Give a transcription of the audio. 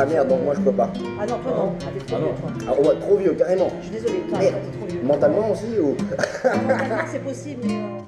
Ah merde, donc moi je peux pas. Ah non, toi non. Ah, t'es trop Ah vieux, non. toi. Ah ouais, trop vieux, carrément. Je suis désolée, toi, t'es trop vieux. Mentalement aussi ou? C'est possible, mais... euh,